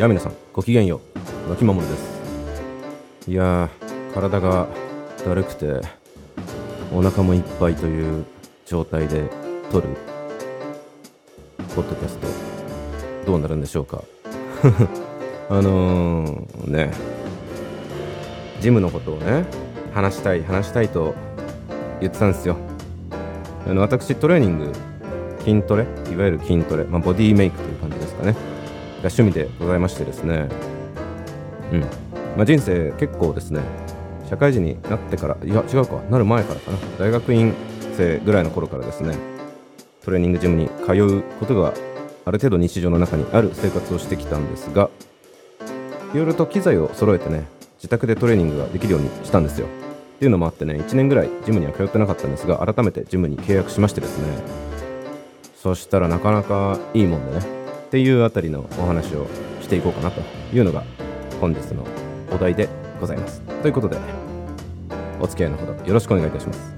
やあ皆さんごきげんよう。脇守です。いやー体がだるくてお腹もいっぱいという状態で撮るポッドキャストどうなるんでしょうか。あのー、ね。ジムのことをね話したい話したいと言ってたんですよ。あの私トレーニング筋トレいわゆる筋トレ、まあ、ボディメイクという感じですかね。趣味でございましてですね。うん。まあ、人生結構ですね社会人になってからいや違うか。なる前からかな。大学院生ぐらいの頃からですねトレーニングジムに通うことがある程度日常の中にある生活をしてきたんですがいろいろと機材を揃えてね自宅でトレーニングができるようにしたんですよ。っていうのもあってね1年ぐらいジムには通ってなかったんですが改めてジムに契約しましてですね。そしたらなかなかいいもんでねっていうあたりのお話をしていこうかなというのが本日のお題でございます。ということでお付き合いのほどよろしくお願いいたします。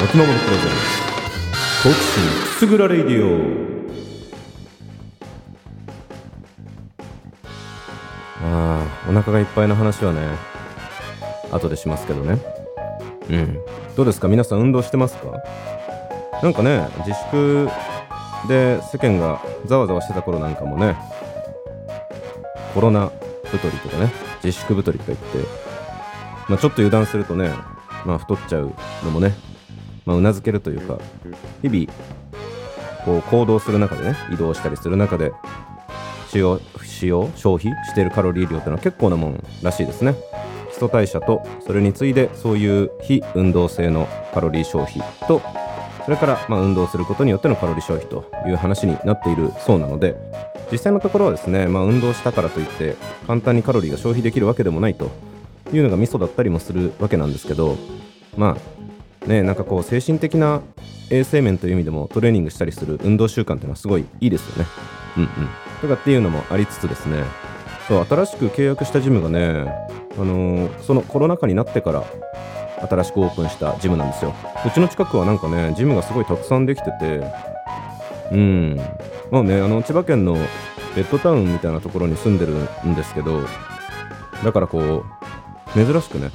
巻き守るプレゼンツ好奇心くすぐらレイディオ。ああお腹がいっぱいの話はね後でしますけどね。うん。どうですか？皆さん運動してますか？なんかね自粛で世間がざわざわしてた頃なんかもねコロナ太りとかね自粛太りとか言って、まあ、ちょっと油断するとね、まあ、太っちゃうのもねまあ、うなずけるというか日々こう行動する中でね移動したりする中で使用使用消費してるカロリー量ってのは結構なもんらしいですね。基礎代謝とそれに次いでそういう非運動性のカロリー消費とそれからまあ運動することによってのカロリー消費という話になっているそうなので実際のところはですね、まあ、運動したからといって簡単にカロリーが消費できるわけでもないというのがミソだったりもするわけなんですけどまあね、なんかこう精神的な衛生面という意味でもトレーニングしたりする運動習慣っていうのはすごいいいですよね。うんうん。とかっていうのもありつつですね、そう新しく契約したジムがね、あのー、そのコロナ禍になってから新しくオープンしたジムなんですよ。うちの近くはなんかね、ジムがすごいたくさんできてて、うん、まあね、あの千葉県のベッドタウンみたいなところに住んでるんですけど、だからこう、珍しくね、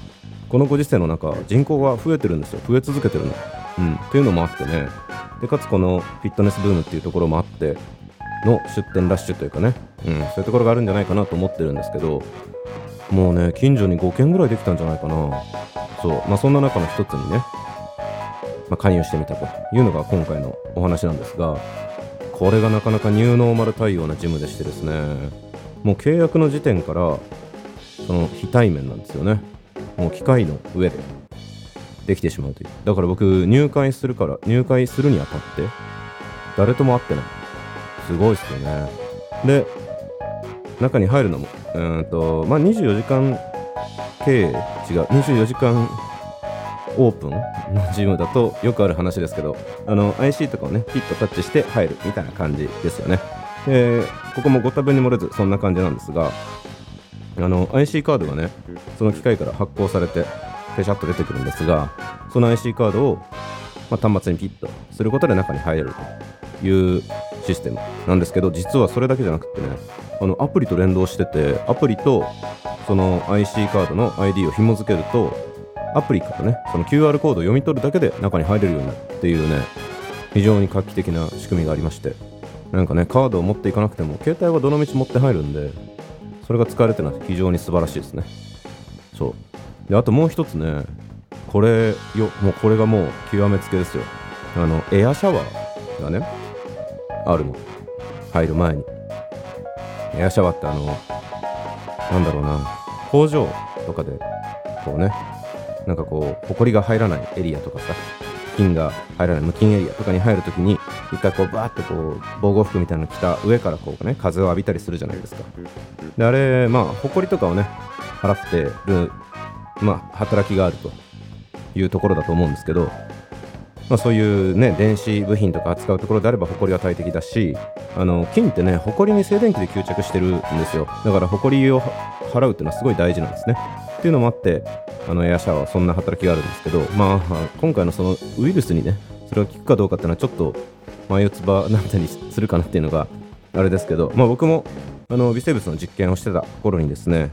このご時世の中人口が増えてるんですよ。増え続けてるの、うん、っていうのもあってね。でかつこのフィットネスブームっていうところもあっての出店ラッシュというかね、うん、そういうところがあるんじゃないかなと思ってるんですけどもうね近所に5軒ぐらいできたんじゃないかな。そう。まあそんな中の一つにね、まあ、加入してみたというのが今回のお話なんですがこれがなかなかニューノーマル対応なジムでしてですねもう契約の時点からその非対面なんですよね。もう機械の上でできてしまうという。だから僕入会するから入会するにあたって誰とも会ってない。すごいっすよね。で中に入るのもうんとまあ24時間経営違う24時間オープンのジムだとよくある話ですけどあの IC とかをねピッとタッチして入るみたいな感じですよね。でここもご多分に漏れずそんな感じなんですがあの IC カードがねその機械から発行されてペシャッと出てくるんですがその IC カードを、まあ、端末にピッとすることで中に入れるというシステムなんですけど実はそれだけじゃなくてねあのアプリと連動しててアプリとその IC カードの ID を紐付けるとアプリからねその QR コードを読み取るだけで中に入れるようになるっていうね非常に画期的な仕組みがありましてなんかねカードを持っていかなくても携帯はどのみち持って入るんでそれが使われてるのは非常に素晴らしいですね。そう。であともう一つねこれよもうこれがもう極めつけですよ。あのエアシャワーがねあるの。入る前に。エアシャワーってあのなんだろうな。工場とかでこうね。なんかこう埃が入らないエリアとかさ。菌が入らない無菌エリアとかに入るときに一回こうバーってこう防護服みたいなの着た上からこうね風を浴びたりするじゃないですか。であれまあ埃とかをね払ってるまあ働きがあるというところだと思うんですけどまあ、そういうね電子部品とか扱うところであれば埃は大敵だしあの金ってね埃に静電気で吸着してるんですよ。だから埃を払うっていうのはすごい大事なんですね。っていうのもあってあのエアシャワーはそんな働きがあるんですけどまあ今回のそのウイルスにねそれが効くかどうかっていうのはちょっと眉唾なんたりするかなっていうのがあれですけど、まあ、僕もあの微生物の実験をしてた頃にですね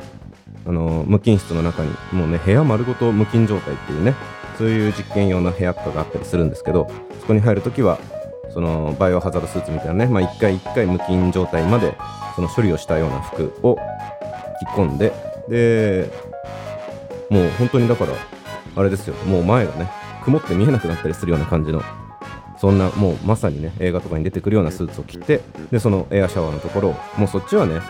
あの無菌室の中にもうね部屋丸ごと無菌状態っていうねそういう実験用の部屋とかがあったりするんですけどそこに入るときはそのバイオハザードスーツみたいなね、まあ、一回一回無菌状態までその処理をしたような服を着込んででもう本当にだからあれですよもう前がね曇って見えなくなったりするような感じのそんなもうまさにね映画とかに出てくるようなスーツを着てでそのエアシャワーのところもうそっちはね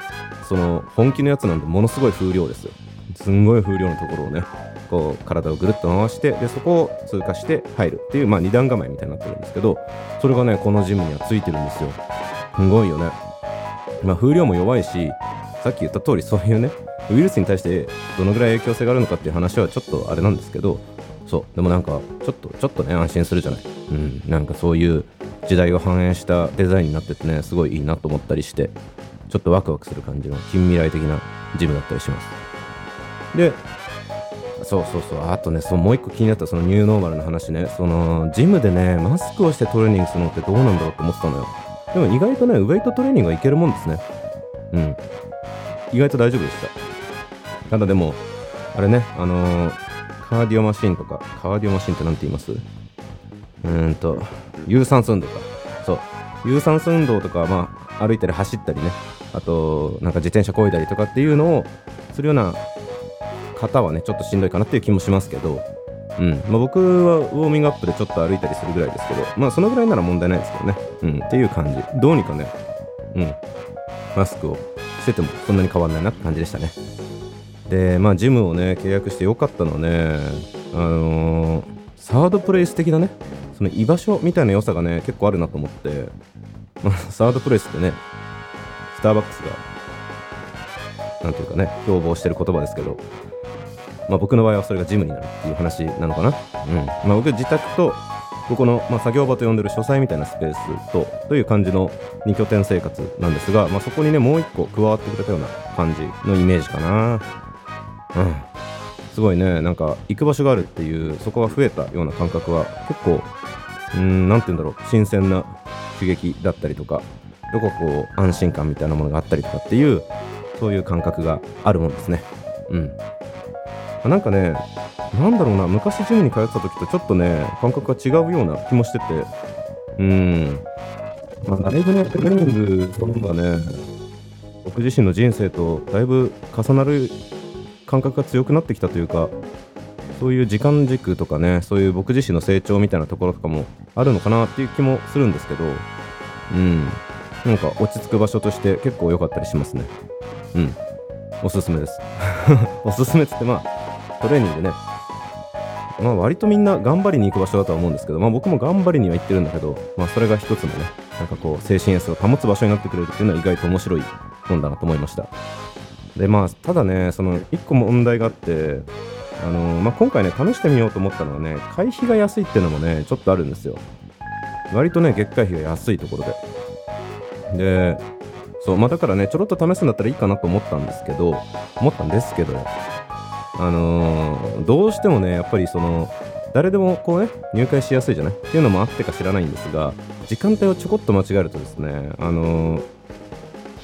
その本気のやつなんでものすごい風量ですよ。すんごい風量のところをねこう体をぐるっと回してでそこを通過して入るっていう、まあ、2段構えみたいになってるんですけどそれがねこのジムにはついてるんですよ。すごいよね。まあ風量も弱いしさっき言った通りそういうねウイルスに対してどのぐらい影響性があるのかっていう話はちょっとあれなんですけどそう。でもなんかちょっとちょっとね安心するじゃない。うん。なんかそういう時代を反映したデザインになっててねすごいいいなと思ったりしてちょっとワクワクする感じの近未来的なジムだったりします。でそうそうそう。あとねそうもう一個気になったそのニューノーマルの話ね。そのジムでねマスクをしてトレーニングするのってどうなんだろうと思ってたのよ。でも意外とねウェイトトレーニングはいけるもんですね。うん。意外と大丈夫でした。ただでもあれねあのー、カーディオマシンとかカーディオマシンって何て言います？うんと有酸素運動か。そう。有酸素運動とかまあ歩いたり走ったりね。あとなんか自転車こいだりとかっていうのをするような方はねちょっとしんどいかなっていう気もしますけど、うん。まあ、僕はウォーミングアップでちょっと歩いたりするぐらいですけどまあそのぐらいなら問題ないですけどね、うん、っていう感じ。どうにかね、うん、マスクをしててもそんなに変わんないなって感じでしたね。でまあジムをね契約してよかったのはねあのー、サードプレイス的なねその居場所みたいな良さがね結構あるなと思って、まあ、サードプレイスってねスターバックスがなんていうかね標榜してる言葉ですけどまあ、僕の場合はそれがジムになるっていう話なのかな。うんまあ、僕自宅とここの、まあ、作業場と呼んでる書斎みたいなスペースとという感じの2拠点生活なんですが、まあ、そこにねもう1個加わってくれたような感じのイメージかな。うん、すごいねなんか行く場所があるっていうそこが増えたような感覚は結構うん何て言うんだろう新鮮な刺激だったりとかどここう安心感みたいなものがあったりとかっていうそういう感覚があるもんですね。うんなんかね、なんだろうな、昔ジムに通ってた時とちょっとね、感覚が違うような気もしてて、うん、まあ、だいぶね、トレーニングというのがね、僕自身の人生とだいぶ重なる感覚が強くなってきたというか、そういう時間軸とかね、そういう僕自身の成長みたいなところとかもあるのかなっていう気もするんですけど、うん、なんか落ち着く場所として結構良かったりしますね。うん、おすすめです。おすすめっつってまあ、トレーニングね、まあ、割とみんな頑張りに行く場所だとは思うんですけど、まあ、僕も頑張りには行ってるんだけど、まあ、それが一つのね、なんかこう、精神衛生を保つ場所になってくれるっていうのは意外と面白いもんだなと思いました。で、まあ、ただね、その、一個問題があって、あの、まあ、今回ね、試してみようと思ったのはね、会費が安いっていうのもね、ちょっとあるんですよ。割とね、月会費が安いところで。で、そう、まあ、だからね、ちょろっと試すんだったらいいかなと思ったんですけど、思ったんですけど、あのー、どうしてもねやっぱりその誰でもこうね入会しやすいじゃない？っていうのもあってか知らないんですが時間帯をちょこっと間違えるとですねあのー、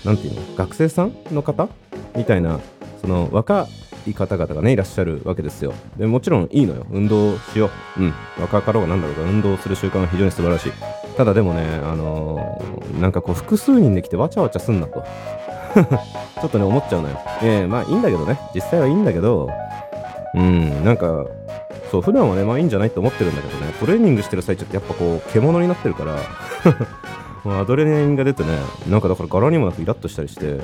なんていうの？学生さんの方みたいなその若い方々がねいらっしゃるわけですよ。でもちろんいいのよ。運動しよう。うん。若かろうがなんだろうが運動する習慣は非常に素晴らしい。ただでもねあのー、なんかこう複数人で来てわちゃわちゃすんなと。ちょっとね思っちゃうのよ。ええー、まあいいんだけどね。実際はいいんだけどうん、なんか、そう、普段はね、まあいいんじゃないと思ってるんだけどね、トレーニングしてる最中ってやっぱこう、獣になってるから アドレナリンが出てね、なんかだから柄にもなくイラッとしたりして、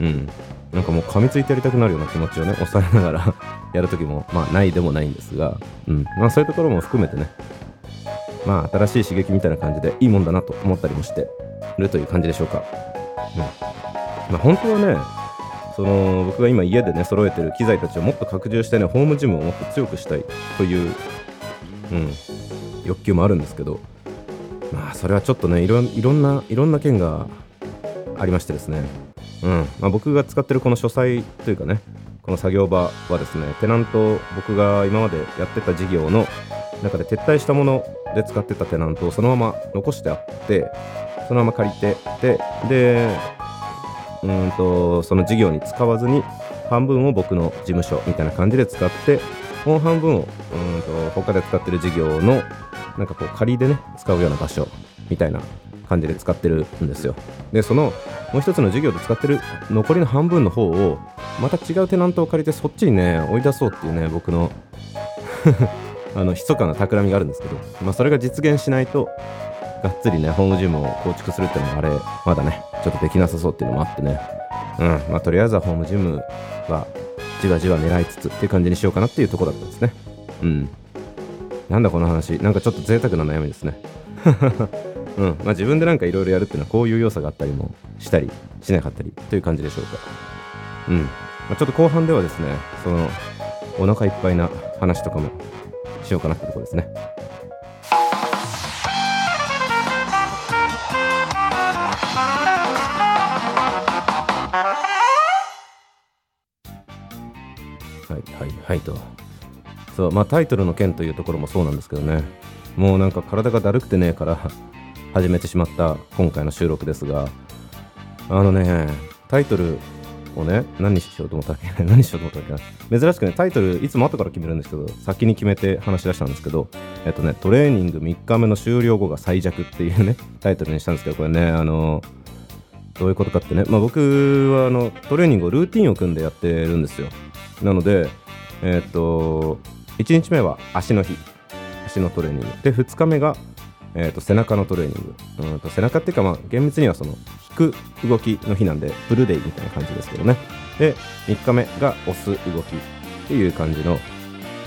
うん、なんかもう噛みついてやりたくなるような気持ちをね、抑えながら やるときも、まあないでもないんですが、うん、まあそういうところも含めてね、まあ新しい刺激みたいな感じでいいもんだなと思ったりもしてるという感じでしょうか。うん。まあ本当はね、その僕が今家でね揃えてる機材たちをもっと拡充してねホームジムをもっと強くしたいという、うん、欲求もあるんですけどまあそれはちょっとねいろいろんないろんな件がありましてですね、うんまあ、僕が使ってるこの書斎というかねこの作業場はですねテナント僕が今までやってた事業の中で撤退したもので使ってたテナントをそのまま残してあってそのまま借りてででうんとその事業に使わずに半分を僕の事務所みたいな感じで使ってもう半分をうんと他で使ってる事業のなんかこう仮でね使うような場所みたいな感じで使ってるんですよ。でそのもう一つの事業で使ってる残りの半分の方をまた違うテナントを借りてそっちにね追い出そうっていうね僕の あの密かな企みがあるんですけど、まあ、それが実現しないとがっつりねホームジムを構築するっていうのもあれまだねちょっとできなさそうっていうのもあってね。うんまあとりあえずはホームジムはじわじわ狙いつつっていう感じにしようかなっていうとこだったんですね。うん。なんだこの話。なんかちょっと贅沢な悩みですね。うんまあ、自分でなんかいろいろやるっていうのはこういう要素があったりもしたりしなかったりという感じでしょうか。うん、まあ、ちょっと後半ではですねそのお腹いっぱいな話とかもしようかなってとこですね。はいと。そうまあタイトルの件というところもそうなんですけどね。もうなんか体がだるくてねえから始めてしまった今回の収録ですが。あのねタイトルをね何にしようと思ったっけ？何しようと思ったっけ？珍しくねタイトルいつも後から決めるんですけど先に決めて話し出したんですけどえっとねトレーニング3日目の終了後が最弱っていうねタイトルにしたんですけどこれねあのどういうことかってね、まあ、僕はあのトレーニングをルーティンを組んでやってるんですよ。なのでえっと1日目は足の日。足のトレーニング。で2日目がえー、と背中のトレーニング。うんと背中っていうか、まあ、厳密にはその引く動きの日なんでブルデイみたいな感じですけどね。で3日目が押す動きっていう感じの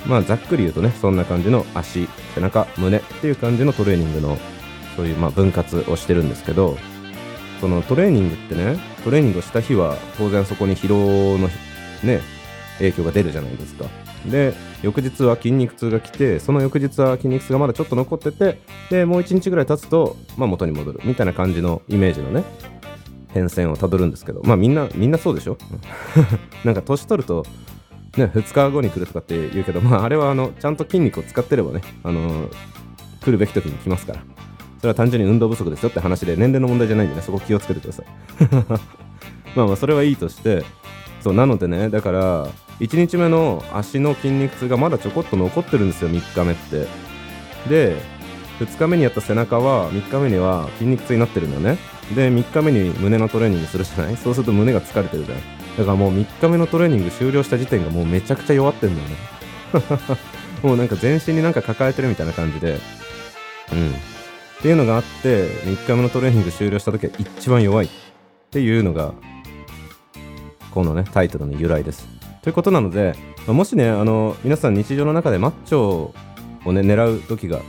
まあざっくり言うとねそんな感じの足背中胸っていう感じのトレーニングのそういうまあ分割をしてるんですけどそのトレーニングってねトレーニングした日は当然そこに疲労の日ね影響が出るじゃないですか。で翌日は筋肉痛が来てその翌日は筋肉痛がまだちょっと残っててでもう1日ぐらい経つと、まあ、元に戻る。みたいな感じのイメージのね変遷をたどるんですけど。まあみんなみんなそうでしょ？なんか年取るとね2日後に来るとかって言うけどまああれはあのちゃんと筋肉を使ってればねあの来るべき時に来ますから。それは単純に運動不足ですよって話で年齢の問題じゃないんでねそこ気をつけてください。まあまあそれはいいとしてそうなのでねだから1日目の足の筋肉痛がまだちょこっと残ってるんですよ3日目って。で2日目にやった背中は3日目には筋肉痛になってるんだよね。で3日目に胸のトレーニングするじゃない？そうすると胸が疲れてるじゃん。だからもう3日目のトレーニング終了した時点がもうめちゃくちゃ弱ってんだよね。もうなんか全身になんか抱えてるみたいな感じで。うん。っていうのがあって3日目のトレーニング終了した時は一番弱いっていうのがこのねタイトルの由来です。ということなので、まあ、もしねあの皆さん日常の中でマッチョをね狙う時が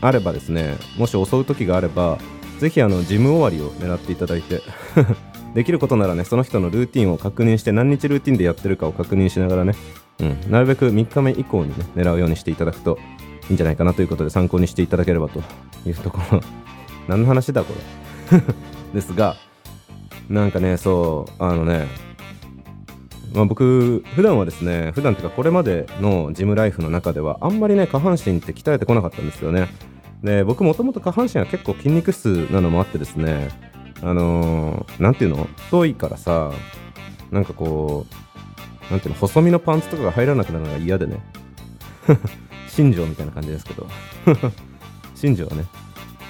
あればですねもし襲う時があればぜひあのジム終わりを狙っていただいて できることならねその人のルーティンを確認して何日ルーティンでやってるかを確認しながらね、うん、なるべく3日目以降にね狙うようにしていただくといいんじゃないかなということで参考にしていただければというところ。何の話だこれ。ですがなんかねそうあのねまあ、僕普段はですね普段っていうかこれまでのジムライフの中ではあんまりね下半身って鍛えてこなかったんですよね。で僕もともと下半身は結構筋肉質なのもあってですねあのー、ていうの？太いからさなんかこうなんていうの？細身のパンツとかが入らなくなるのが嫌でね。新庄みたいな感じですけど。新庄はね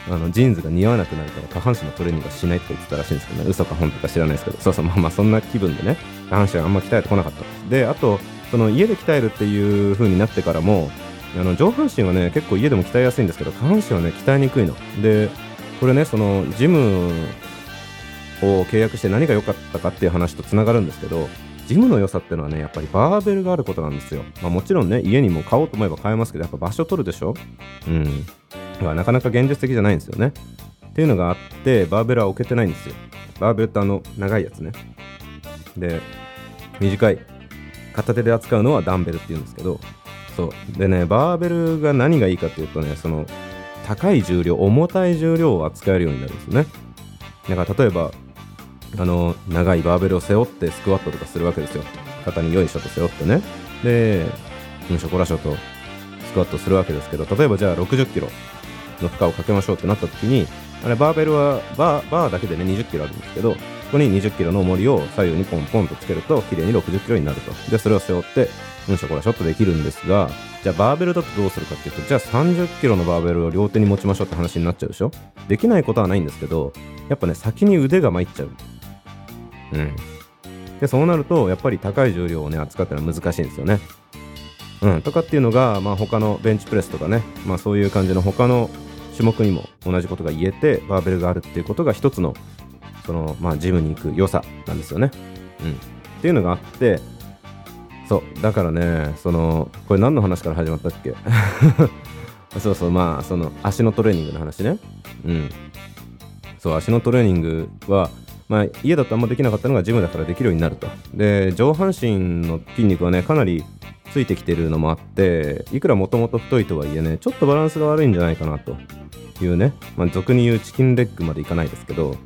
あのジーンズが似合わなくなるから下半身のトレーニングはしないって言ってたらしいんですけどね。嘘か本当か知らないですけど。そうそうまあまあそんな気分でね。下半身はあんま鍛えてこなかったであとその家で鍛えるっていう風になってからもあの上半身はね結構家でも鍛えやすいんですけど下半身はね鍛えにくいのでこれねそのジムを契約して何が良かったかっていう話とつながるんですけどジムの良さっていうのはねやっぱりバーベルがあることなんですよ、まあ、もちろんね家にも買おうと思えば買えますけどやっぱ場所取るでしょ？うんはなかなか現実的じゃないんですよね。っていうのがあってバーベルは置けてないんですよ。バーベルってあの長いやつね。で短い片手で扱うのはダンベルっていうんですけどそうでねバーベルが何がいいかっていうとねその高い重量重たい重量を扱えるようになるんですよね。だから例えばあの長いバーベルを背負ってスクワットとかするわけですよ。肩によいしょと背負ってね。で、うんしょこらしょとスクワットするわけですけど例えばじゃあ60キロの負荷をかけましょうってなった時にあれバーベルはバーバーだけでね20キロあるんですけどここに20キロの重りを左右にポンポンとつけると綺麗に60キロになると。でそれを背負ってうんしょこらしょっとできるんですがじゃあバーベルだとどうするかっていうとじゃあ30キロのバーベルを両手に持ちましょうって話になっちゃうでしょ？できないことはないんですけどやっぱね先に腕が参っちゃう。うん。でそうなるとやっぱり高い重量をね扱ってのは難しいんですよね。うん。とかっていうのがまあ他のベンチプレスとかねまあそういう感じの他の種目にも同じことが言えてバーベルがあるっていうことが一つのそのまあジムに行く良さなんですよね。うん。っていうのがあってそう。だからねそのこれ何の話から始まったっけ？そうそう。まあその足のトレーニングの話ね。うん。そう足のトレーニングはまあ家だとあんまできなかったのがジムだからできるようになると。で上半身の筋肉はねかなりついてきてるのもあっていくらもともと太いとはいえねちょっとバランスが悪いんじゃないかなというね、まあ、俗に言うチキンレッグまでいかないですけど、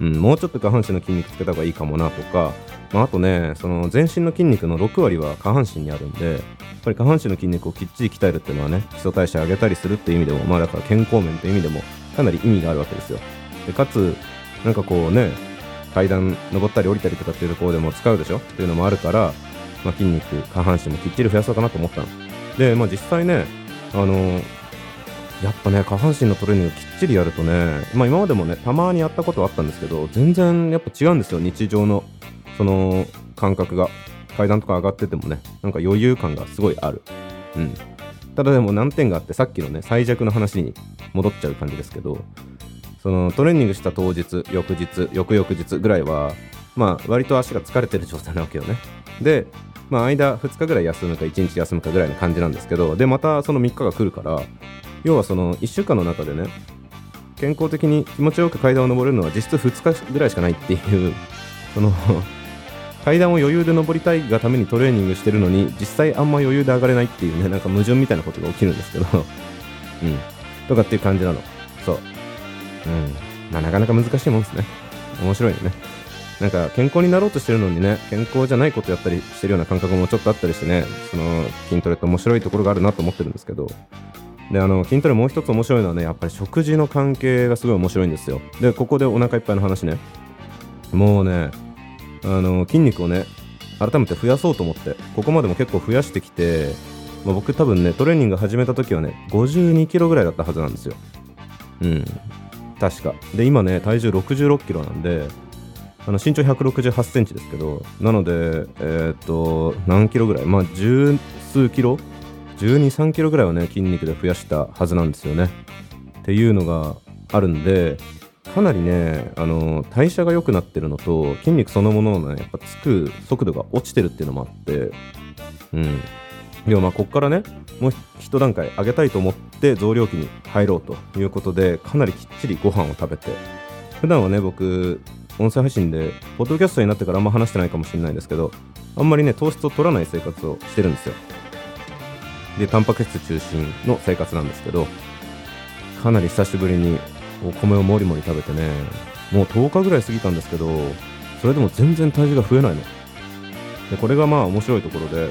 うん、もうちょっと下半身の筋肉つけた方がいいかもなとかまあ、あとねその全身の筋肉の6割は下半身にあるんでやっぱり下半身の筋肉をきっちり鍛えるっていうのはね基礎代謝上げたりするっていう意味でもまあだから健康面という意味でもかなり意味があるわけですよ。でかつなんかこうね階段登ったり降りたりとかっていうところでも使うでしょ？っていうのもあるから、まあ、筋肉下半身もきっちり増やそうかなと思ったの。でまあ実際ねあのやっぱね下半身のトレーニングきっちりやるとねまあ今までもねたまにやったことはあったんですけど全然やっぱ違うんですよ。日常のその感覚が。階段とか上がっててもねなんか余裕感がすごいある。うん。ただでも難点があってさっきのね最弱の話に戻っちゃう感じですけどそのトレーニングした当日翌日翌々日ぐらいはまあ割と足が疲れてる状態なわけよね。でまあ間2日ぐらい休むか1日休むかぐらいの感じなんですけどでまたその3日が来るから要はその1週間の中でね健康的に気持ちよく階段を登れるのは実質2日ぐらいしかないっていう その階段を余裕で登りたいがためにトレーニングしてるのに実際あんま余裕で上がれないっていうねなんか矛盾みたいなことが起きるんですけど うん。とかっていう感じなの。そう。うん。まあなかなか難しいもんですね。面白いよね。なんか健康になろうとしてるのにね健康じゃないことやったりしてるような感覚もちょっとあったりしてねその筋トレって面白いところがあるなと思ってるんですけど。であの筋トレもう一つ面白いのはねやっぱり食事の関係がすごい面白いんですよ。でここでお腹いっぱいの話ね。もうねあの筋肉をね改めて増やそうと思ってここまでも結構増やしてきて、まあ、僕多分ねトレーニング始めた時はね52キロぐらいだったはずなんですよ。うん。確か。で今ね体重66キロなんであの身長168センチですけどなのでえー、っと何キロぐらい？まあ十数キロ？123キロぐらいはね筋肉で増やしたはずなんですよね。っていうのがあるんでかなりね、あの代謝が良くなってるのと筋肉そのもののねやっぱつく速度が落ちてるっていうのもあってうん。でもまあこっからねもう一段階上げたいと思って増量期に入ろうということでかなりきっちりご飯を食べて普段はね僕音声配信でポッドキャストになってからあんま話してないかもしれないですけどあんまりね糖質を取らない生活をしてるんですよ。でタンパク質中心の生活なんですけどかなり久しぶりにお米をもりもり食べてねもう10日ぐらい過ぎたんですけどそれでも全然体重が増えないの。でこれがまあ面白いところで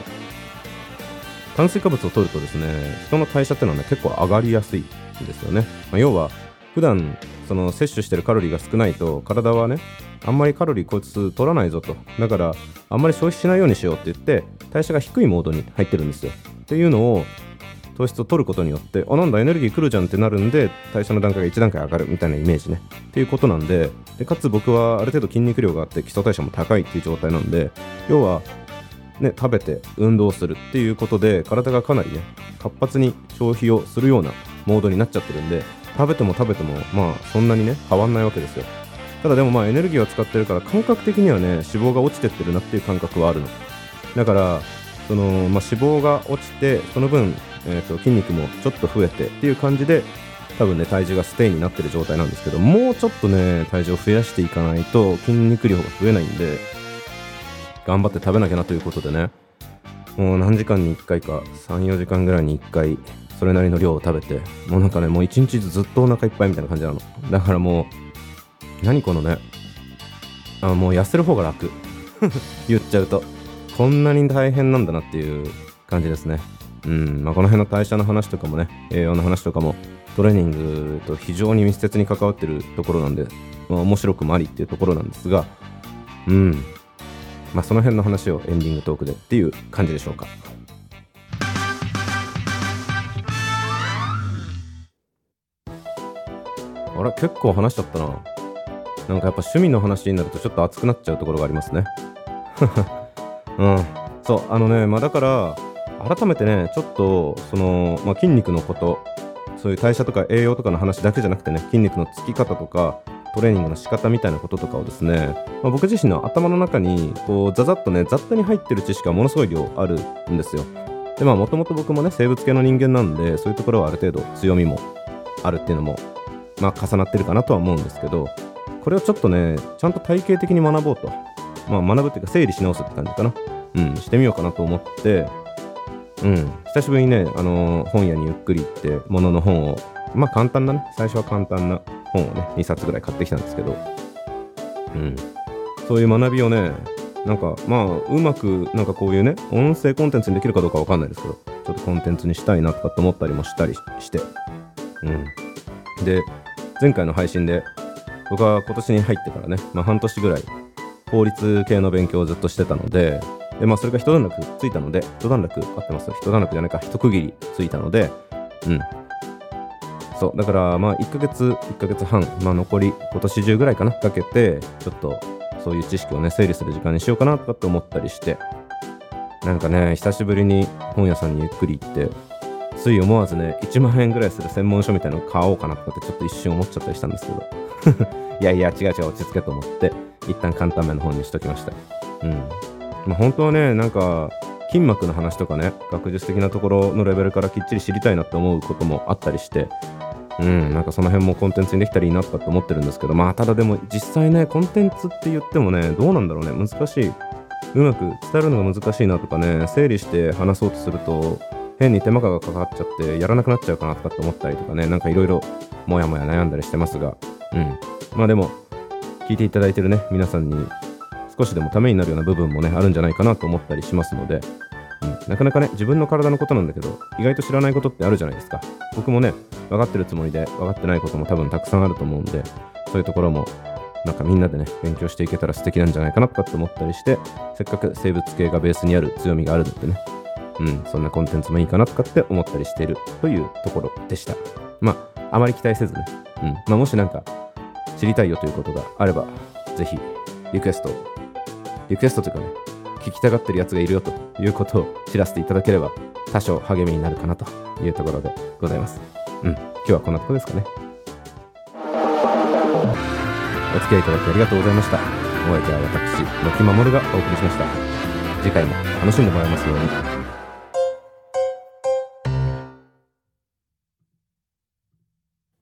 炭水化物を取るとですね人の代謝っていうのはね結構上がりやすいんですよね、まあ、要は普段その摂取してるカロリーが少ないと体はねあんまりカロリーこいつ取らないぞと。だからあんまり消費しないようにしようって言って代謝が低いモードに入ってるんですよ。っていうのを糖質を取ることによってあなんだエネルギー来るじゃんってなるんで代謝の段階が1段階上がるみたいなイメージね。っていうことなんででかつ僕はある程度筋肉量があって基礎代謝も高いっていう状態なんで要はね、食べて運動するっていうことで体がかなりね活発に消費をするようなモードになっちゃってるんで食べても食べてもまあそんなにね変わんないわけですよ。ただでもまあエネルギーは使ってるから感覚的にはね脂肪が落ちてってるなっていう感覚はあるの。だからその、まあ、脂肪が落ちてその分えーと、筋肉もちょっと増えてっていう感じで多分ね体重がステイになってる状態なんですけどもうちょっとね体重を増やしていかないと筋肉量が増えないんで頑張って食べなきゃなということでね。もう何時間に1回か34時間ぐらいに1回それなりの量を食べてもうなんかねもう1日ずっとお腹いっぱいみたいな感じなの。だからもう何このねあもう痩せる方が楽。言っちゃうと。こんなに大変なんだなっていう感じですね。うん。まあ、この辺の代謝の話とかもね栄養の話とかもトレーニングと非常に密接に関わってるところなんで、まあ、面白くもありっていうところなんですがうん。まあその辺の話をエンディングトークでっていう感じでしょうか。あれ結構話しちゃったな。なんかやっぱ趣味の話になるとちょっと熱くなっちゃうところがありますね。うん。そうあのねまあだから改めてねちょっとその、まあ、筋肉のことそういう代謝とか栄養とかの話だけじゃなくてね筋肉のつき方とかトレーニングの仕方みたいなこととかをですね、まあ、僕自身の頭の中にこうザザッとね雑多に入ってる知識がものすごい量あるんですよ。でまあもともと僕もね生物系の人間なんでそういうところはある程度強みもあるっていうのもまあ重なってるかなとは思うんですけどこれをちょっとねちゃんと体系的に学ぼうと。まあ学ぶっていうか整理し直すって感じかな。うんしてみようかなと思って。うん久しぶりにねあのー、本屋にゆっくり行ってものの本をまあ簡単なね最初は簡単な本をね2冊ぐらい買ってきたんですけど。うん。そういう学びをねなんかまあうまくなんかこういうね音声コンテンツにできるかどうかわかんないですけどちょっとコンテンツにしたいなとかって思ったりもしたりして。うん。で前回の配信で僕は今年に入ってからね、まあ、半年ぐらい法律系の勉強をずっとしてたのでで、まあ、それが一段落ついたので一段落合ってます一段落じゃないか。一区切りついたのでうん。そう。だからまあ1ヶ月1ヶ月半、まあ、残り今年中ぐらいかなかけてちょっとそういう知識をね整理する時間にしようかなとかって思ったりしてなんかね久しぶりに本屋さんにゆっくり行ってつい思わずね1万円ぐらいする専門書みたいなの買おうかなとかってちょっと一瞬思っちゃったりしたんですけど。いやいや違う違う落ち着けと思って一旦簡単めの本にしときました。うん。まあ本当はねなんか筋膜の話とかね学術的なところのレベルからきっちり知りたいなって思うこともあったりして。うんなんかその辺もコンテンツにできたらいいなとかって思ってるんですけど。まあただでも実際ねコンテンツって言ってもねどうなんだろうね。難しい。うまく伝えるのが難しいなとかね整理して話そうとすると変に手間がかかっちゃってやらなくなっちゃうかなとかって思ったりとかねなんかいろいろもやもや悩んだりしてますが。うん。まあでも聞いていただいてるね皆さんに少しでもためになるような部分もねあるんじゃないかなと思ったりしますので、うん、なかなかね自分の体のことなんだけど意外と知らないことってあるじゃないですか。僕もね分かってるつもりで分かってないことも多分たくさんあると思うんでそういうところもなんかみんなでね勉強していけたら素敵なんじゃないかなとかって思ったりしてせっかく生物系がベースにある強みがあるのでねうん、そんなコンテンツもいいかなとかって思ったりしているというところでした。まあ、あまり期待せずね、うん、まあ、もしなんか知りたいよということがあれば、ぜひリクエスト、リクエストというかね、聞きたがってるやつがいるよということを知らせていただければ、多少励みになるかなというところでございます。うん、今日はこんなとこですかね。お付き合いいただきありがとうございました。お相手は私、木守がお送りしました。次回も楽しんでもらえますように。